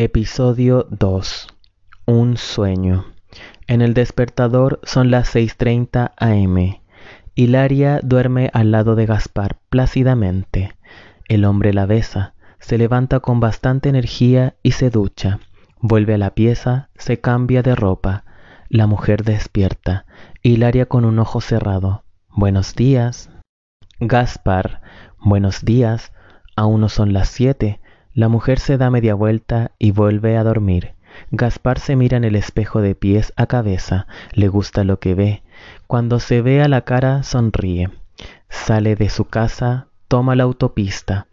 Episodio 2. Un sueño. En el despertador son las 6.30 am. Hilaria duerme al lado de Gaspar plácidamente. El hombre la besa, se levanta con bastante energía y se ducha. Vuelve a la pieza, se cambia de ropa. La mujer despierta. Hilaria con un ojo cerrado. Buenos días. Gaspar. Buenos días. Aún no son las siete. La mujer se da media vuelta y vuelve a dormir. Gaspar se mira en el espejo de pies a cabeza, le gusta lo que ve. Cuando se ve a la cara, sonríe. Sale de su casa, toma la autopista.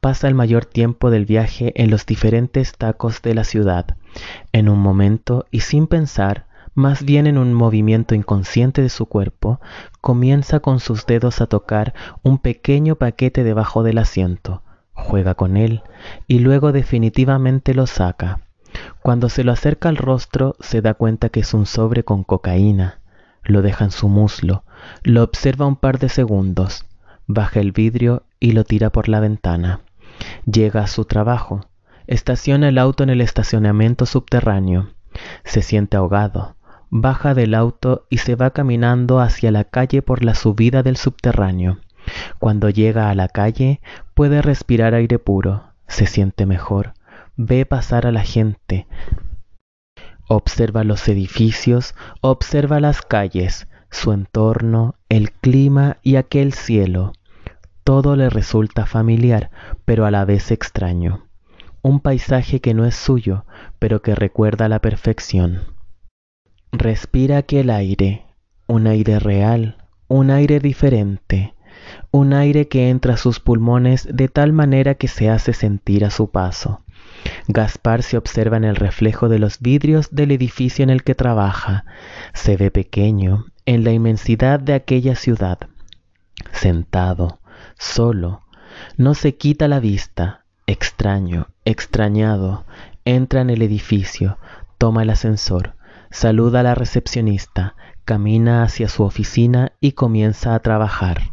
Pasa el mayor tiempo del viaje en los diferentes tacos de la ciudad. En un momento, y sin pensar, más bien en un movimiento inconsciente de su cuerpo, comienza con sus dedos a tocar un pequeño paquete debajo del asiento juega con él y luego definitivamente lo saca. Cuando se lo acerca al rostro se da cuenta que es un sobre con cocaína. Lo deja en su muslo, lo observa un par de segundos, baja el vidrio y lo tira por la ventana. Llega a su trabajo, estaciona el auto en el estacionamiento subterráneo, se siente ahogado, baja del auto y se va caminando hacia la calle por la subida del subterráneo. Cuando llega a la calle puede respirar aire puro, se siente mejor, ve pasar a la gente, observa los edificios, observa las calles, su entorno, el clima y aquel cielo. Todo le resulta familiar, pero a la vez extraño. Un paisaje que no es suyo, pero que recuerda la perfección. Respira aquel aire, un aire real, un aire diferente, un aire que entra a sus pulmones de tal manera que se hace sentir a su paso. Gaspar se observa en el reflejo de los vidrios del edificio en el que trabaja. Se ve pequeño en la inmensidad de aquella ciudad. Sentado, solo, no se quita la vista, extraño, extrañado, entra en el edificio, toma el ascensor, saluda a la recepcionista, camina hacia su oficina y comienza a trabajar.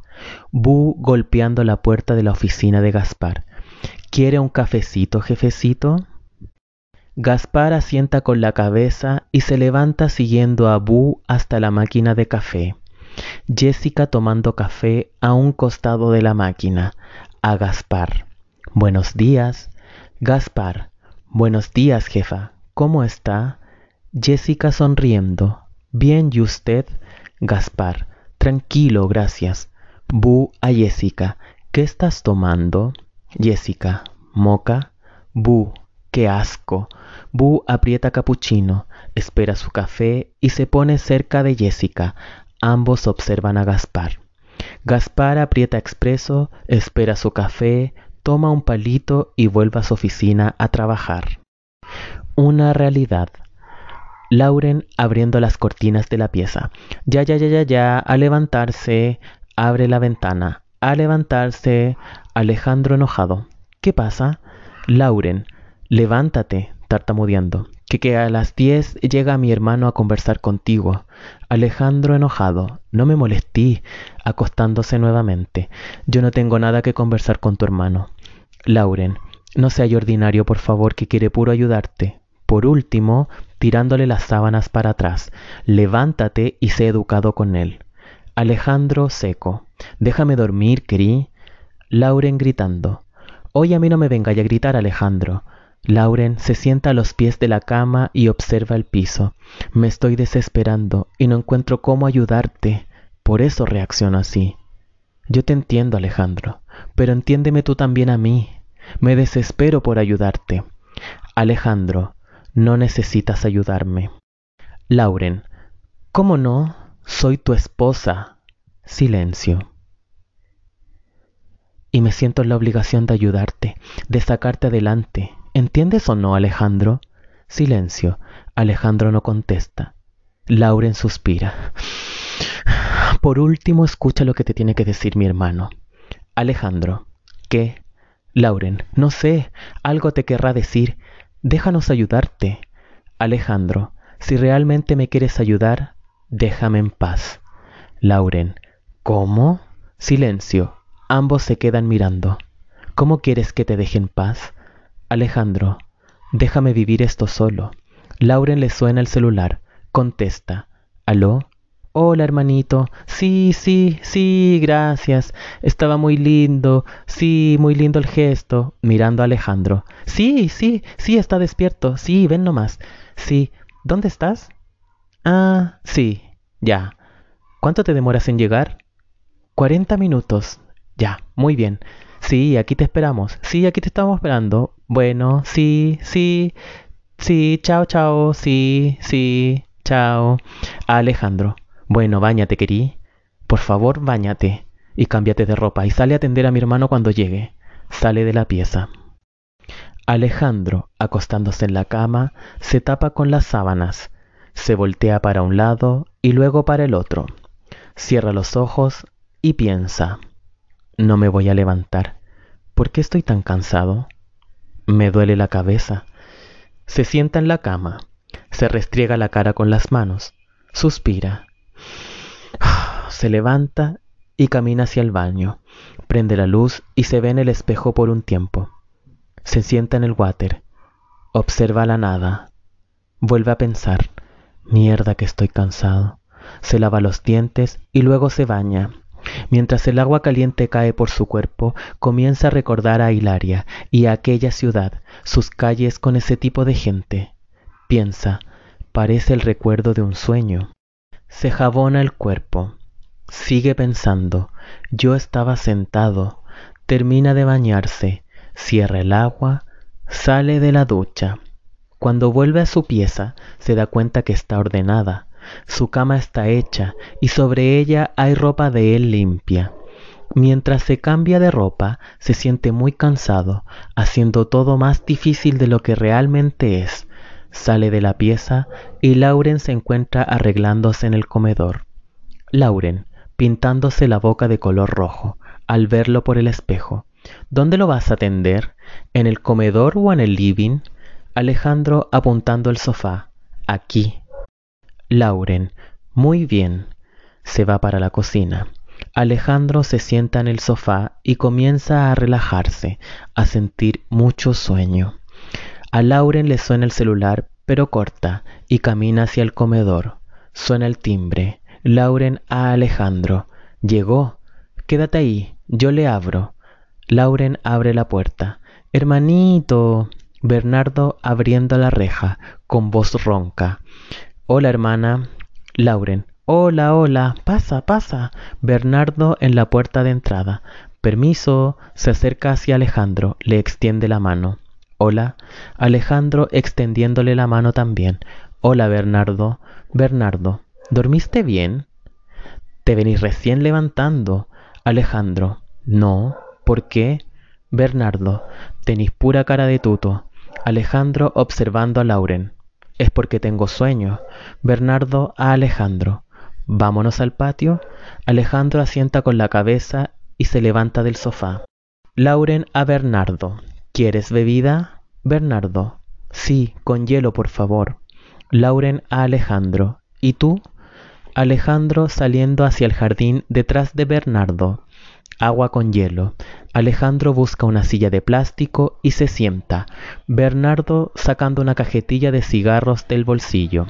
Bu golpeando la puerta de la oficina de Gaspar. ¿Quiere un cafecito, jefecito? Gaspar asienta con la cabeza y se levanta siguiendo a Bu hasta la máquina de café. Jessica tomando café a un costado de la máquina. A Gaspar. Buenos días. Gaspar. Buenos días, jefa. ¿Cómo está? Jessica sonriendo. Bien, ¿y usted? Gaspar. Tranquilo, gracias. Bu a Jessica, ¿qué estás tomando? Jessica, moca. Bu, qué asco. Bu aprieta capuchino, espera su café y se pone cerca de Jessica. Ambos observan a Gaspar. Gaspar aprieta expreso, espera su café, toma un palito y vuelve a su oficina a trabajar. Una realidad. Lauren abriendo las cortinas de la pieza. Ya, ya, ya, ya, ya, a levantarse, abre la ventana. A levantarse, Alejandro enojado. ¿Qué pasa? Lauren, levántate, tartamudeando. Que, que a las diez llega mi hermano a conversar contigo. Alejandro enojado. No me molestí, acostándose nuevamente. Yo no tengo nada que conversar con tu hermano. Lauren, no seas ordinario, por favor, que quiere puro ayudarte. Por último, tirándole las sábanas para atrás. Levántate y sé educado con él. Alejandro seco. Déjame dormir, querí. Lauren gritando. Hoy a mí no me vengáis a gritar, Alejandro. Lauren se sienta a los pies de la cama y observa el piso. Me estoy desesperando y no encuentro cómo ayudarte. Por eso reacciono así. Yo te entiendo, Alejandro, pero entiéndeme tú también a mí. Me desespero por ayudarte. Alejandro, no necesitas ayudarme. Lauren, ¿cómo no? Soy tu esposa. Silencio. Y me siento en la obligación de ayudarte, de sacarte adelante. ¿Entiendes o no, Alejandro? Silencio. Alejandro no contesta. Lauren suspira. Por último, escucha lo que te tiene que decir mi hermano. Alejandro. ¿Qué? Lauren. No sé. Algo te querrá decir. Déjanos ayudarte. Alejandro. Si realmente me quieres ayudar, Déjame en paz. Lauren. ¿Cómo? Silencio. Ambos se quedan mirando. ¿Cómo quieres que te deje en paz? Alejandro. Déjame vivir esto solo. Lauren le suena el celular. Contesta. ¿Aló? Hola, hermanito. Sí, sí, sí, gracias. Estaba muy lindo. Sí, muy lindo el gesto. Mirando a Alejandro. Sí, sí, sí, está despierto. Sí, ven nomás. Sí. ¿Dónde estás? Ah, sí. Ya. ¿Cuánto te demoras en llegar? Cuarenta minutos. Ya, muy bien. Sí, aquí te esperamos. Sí, aquí te estamos esperando. Bueno, sí, sí. Sí, chao, chao. Sí, sí, chao. Alejandro. Bueno, bañate, querí. Por favor, bañate y cámbiate de ropa y sale a atender a mi hermano cuando llegue. Sale de la pieza. Alejandro, acostándose en la cama, se tapa con las sábanas, se voltea para un lado y luego para el otro. Cierra los ojos y piensa, no me voy a levantar. ¿Por qué estoy tan cansado? Me duele la cabeza. Se sienta en la cama, se restriega la cara con las manos, suspira se levanta y camina hacia el baño. Prende la luz y se ve en el espejo por un tiempo. Se sienta en el water. Observa la nada. Vuelve a pensar. Mierda que estoy cansado. Se lava los dientes y luego se baña. Mientras el agua caliente cae por su cuerpo, comienza a recordar a Hilaria y a aquella ciudad, sus calles con ese tipo de gente. Piensa, parece el recuerdo de un sueño. Se jabona el cuerpo. Sigue pensando. Yo estaba sentado. Termina de bañarse. Cierra el agua. Sale de la ducha. Cuando vuelve a su pieza, se da cuenta que está ordenada. Su cama está hecha y sobre ella hay ropa de él limpia. Mientras se cambia de ropa, se siente muy cansado, haciendo todo más difícil de lo que realmente es. Sale de la pieza y Lauren se encuentra arreglándose en el comedor. Lauren, pintándose la boca de color rojo, al verlo por el espejo. ¿Dónde lo vas a tender? ¿En el comedor o en el living? Alejandro apuntando el sofá. Aquí. Lauren, muy bien. Se va para la cocina. Alejandro se sienta en el sofá y comienza a relajarse, a sentir mucho sueño. A Lauren le suena el celular, pero corta, y camina hacia el comedor. Suena el timbre. Lauren a Alejandro. Llegó. Quédate ahí, yo le abro. Lauren abre la puerta. Hermanito. Bernardo abriendo la reja, con voz ronca. Hola, hermana. Lauren. Hola, hola. Pasa, pasa. Bernardo en la puerta de entrada. Permiso. Se acerca hacia Alejandro, le extiende la mano. Hola. Alejandro extendiéndole la mano también. Hola, Bernardo. Bernardo, ¿dormiste bien? Te venís recién levantando. Alejandro, no. ¿Por qué? Bernardo, tenís pura cara de tuto. Alejandro observando a Lauren. Es porque tengo sueño. Bernardo a Alejandro. Vámonos al patio. Alejandro asienta con la cabeza y se levanta del sofá. Lauren a Bernardo. ¿Quieres bebida? Bernardo. Sí, con hielo, por favor. Lauren a Alejandro. ¿Y tú? Alejandro saliendo hacia el jardín detrás de Bernardo. Agua con hielo. Alejandro busca una silla de plástico y se sienta. Bernardo sacando una cajetilla de cigarros del bolsillo.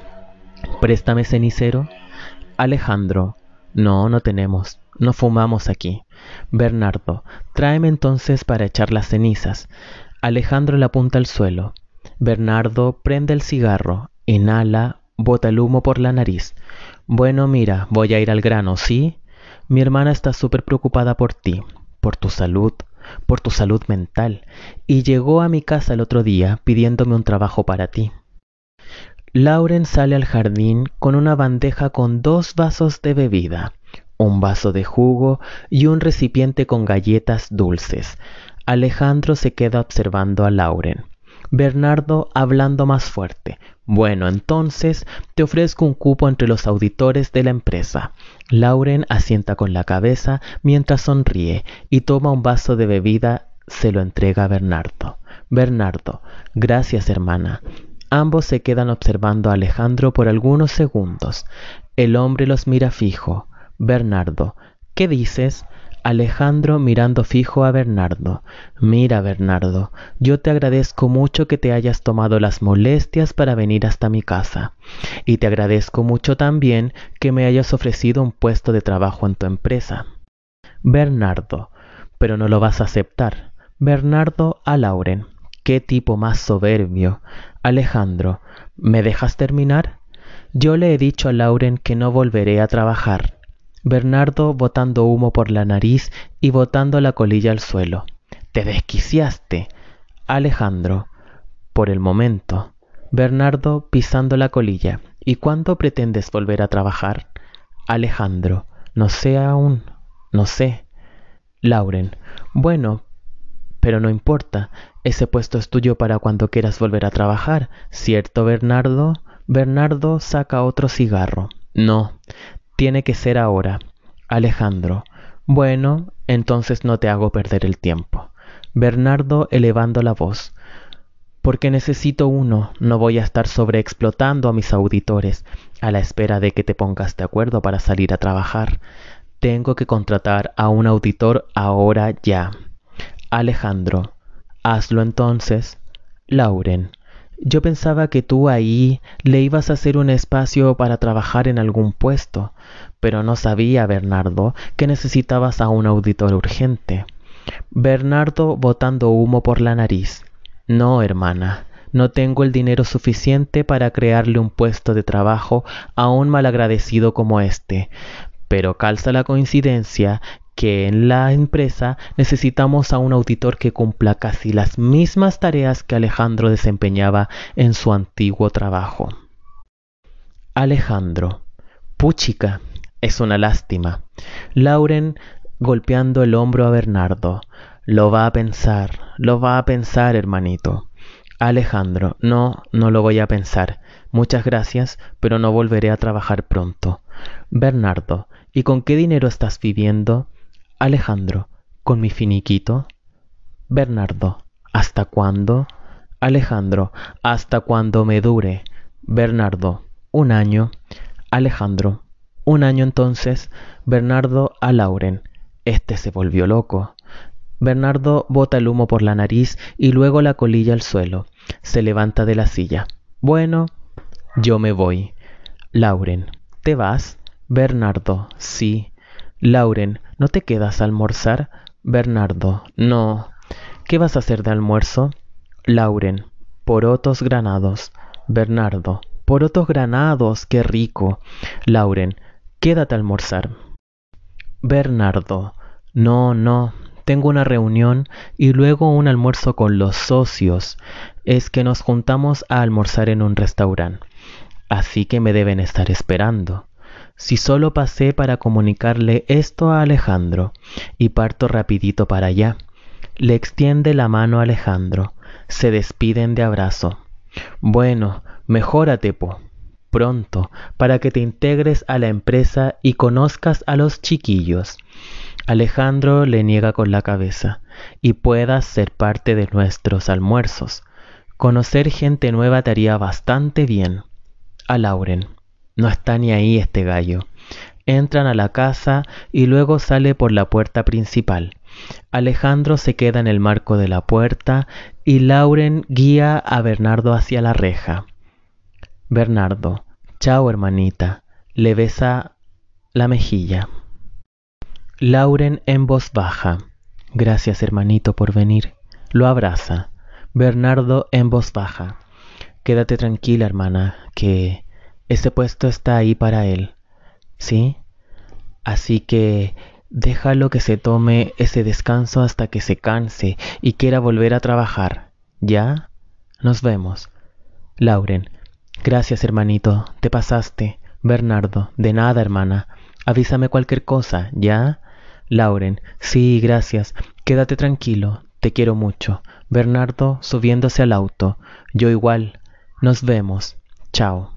Préstame cenicero. Alejandro. No, no tenemos. No fumamos aquí. Bernardo, tráeme entonces para echar las cenizas. Alejandro le apunta al suelo. Bernardo prende el cigarro, inhala, bota el humo por la nariz. Bueno, mira, voy a ir al grano, ¿sí? Mi hermana está súper preocupada por ti, por tu salud, por tu salud mental, y llegó a mi casa el otro día pidiéndome un trabajo para ti. Lauren sale al jardín con una bandeja con dos vasos de bebida, un vaso de jugo y un recipiente con galletas dulces. Alejandro se queda observando a Lauren. Bernardo hablando más fuerte. Bueno, entonces te ofrezco un cupo entre los auditores de la empresa. Lauren asienta con la cabeza mientras sonríe y toma un vaso de bebida, se lo entrega a Bernardo. Bernardo, gracias hermana. Ambos se quedan observando a Alejandro por algunos segundos. El hombre los mira fijo. Bernardo, ¿qué dices? Alejandro mirando fijo a Bernardo. Mira, Bernardo, yo te agradezco mucho que te hayas tomado las molestias para venir hasta mi casa. Y te agradezco mucho también que me hayas ofrecido un puesto de trabajo en tu empresa. Bernardo, pero no lo vas a aceptar. Bernardo a Lauren. Qué tipo más soberbio. Alejandro, ¿me dejas terminar? Yo le he dicho a Lauren que no volveré a trabajar. Bernardo botando humo por la nariz y botando la colilla al suelo. Te desquiciaste. Alejandro. Por el momento. Bernardo pisando la colilla. ¿Y cuándo pretendes volver a trabajar? Alejandro. No sé aún. No sé. Lauren. Bueno, pero no importa. Ese puesto es tuyo para cuando quieras volver a trabajar. ¿Cierto, Bernardo? Bernardo saca otro cigarro. No, tiene que ser ahora. Alejandro. Bueno, entonces no te hago perder el tiempo. Bernardo elevando la voz. Porque necesito uno, no voy a estar sobreexplotando a mis auditores a la espera de que te pongas de acuerdo para salir a trabajar. Tengo que contratar a un auditor ahora ya. Alejandro. Hazlo entonces. Lauren. Yo pensaba que tú ahí le ibas a hacer un espacio para trabajar en algún puesto, pero no sabía, Bernardo, que necesitabas a un auditor urgente. Bernardo botando humo por la nariz. No, hermana, no tengo el dinero suficiente para crearle un puesto de trabajo a un malagradecido como este. Pero calza la coincidencia que en la empresa necesitamos a un auditor que cumpla casi las mismas tareas que Alejandro desempeñaba en su antiguo trabajo. Alejandro. Puchica. Es una lástima. Lauren golpeando el hombro a Bernardo. Lo va a pensar, lo va a pensar, hermanito. Alejandro, no, no lo voy a pensar. Muchas gracias, pero no volveré a trabajar pronto. Bernardo, ¿y con qué dinero estás viviendo? Alejandro, ¿con mi finiquito? Bernardo, ¿hasta cuándo? Alejandro, hasta cuando me dure. Bernardo, un año. Alejandro, un año entonces. Bernardo a Lauren. Este se volvió loco. Bernardo bota el humo por la nariz y luego la colilla al suelo. Se levanta de la silla. Bueno, yo me voy. Lauren, ¿te vas? Bernardo, sí. Lauren, ¿no te quedas a almorzar? Bernardo, no. ¿Qué vas a hacer de almuerzo? Lauren, porotos granados. Bernardo, porotos granados, qué rico. Lauren, quédate a almorzar. Bernardo, no, no, tengo una reunión y luego un almuerzo con los socios. Es que nos juntamos a almorzar en un restaurante. Así que me deben estar esperando si solo pasé para comunicarle esto a Alejandro y parto rapidito para allá. Le extiende la mano a Alejandro. Se despiden de abrazo. Bueno, mejórate, Po. Pronto, para que te integres a la empresa y conozcas a los chiquillos. Alejandro le niega con la cabeza y puedas ser parte de nuestros almuerzos. Conocer gente nueva te haría bastante bien. A Lauren. No está ni ahí este gallo. Entran a la casa y luego sale por la puerta principal. Alejandro se queda en el marco de la puerta y Lauren guía a Bernardo hacia la reja. Bernardo, chao hermanita, le besa la mejilla. Lauren en voz baja, gracias hermanito por venir. Lo abraza. Bernardo en voz baja, quédate tranquila hermana, que ese puesto está ahí para él, ¿sí? Así que déjalo que se tome ese descanso hasta que se canse y quiera volver a trabajar. ¿Ya? Nos vemos. Lauren. Gracias, hermanito. Te pasaste. Bernardo. De nada, hermana. Avísame cualquier cosa, ¿ya? Lauren. Sí, gracias. Quédate tranquilo. Te quiero mucho. Bernardo subiéndose al auto. Yo igual. Nos vemos. Chao.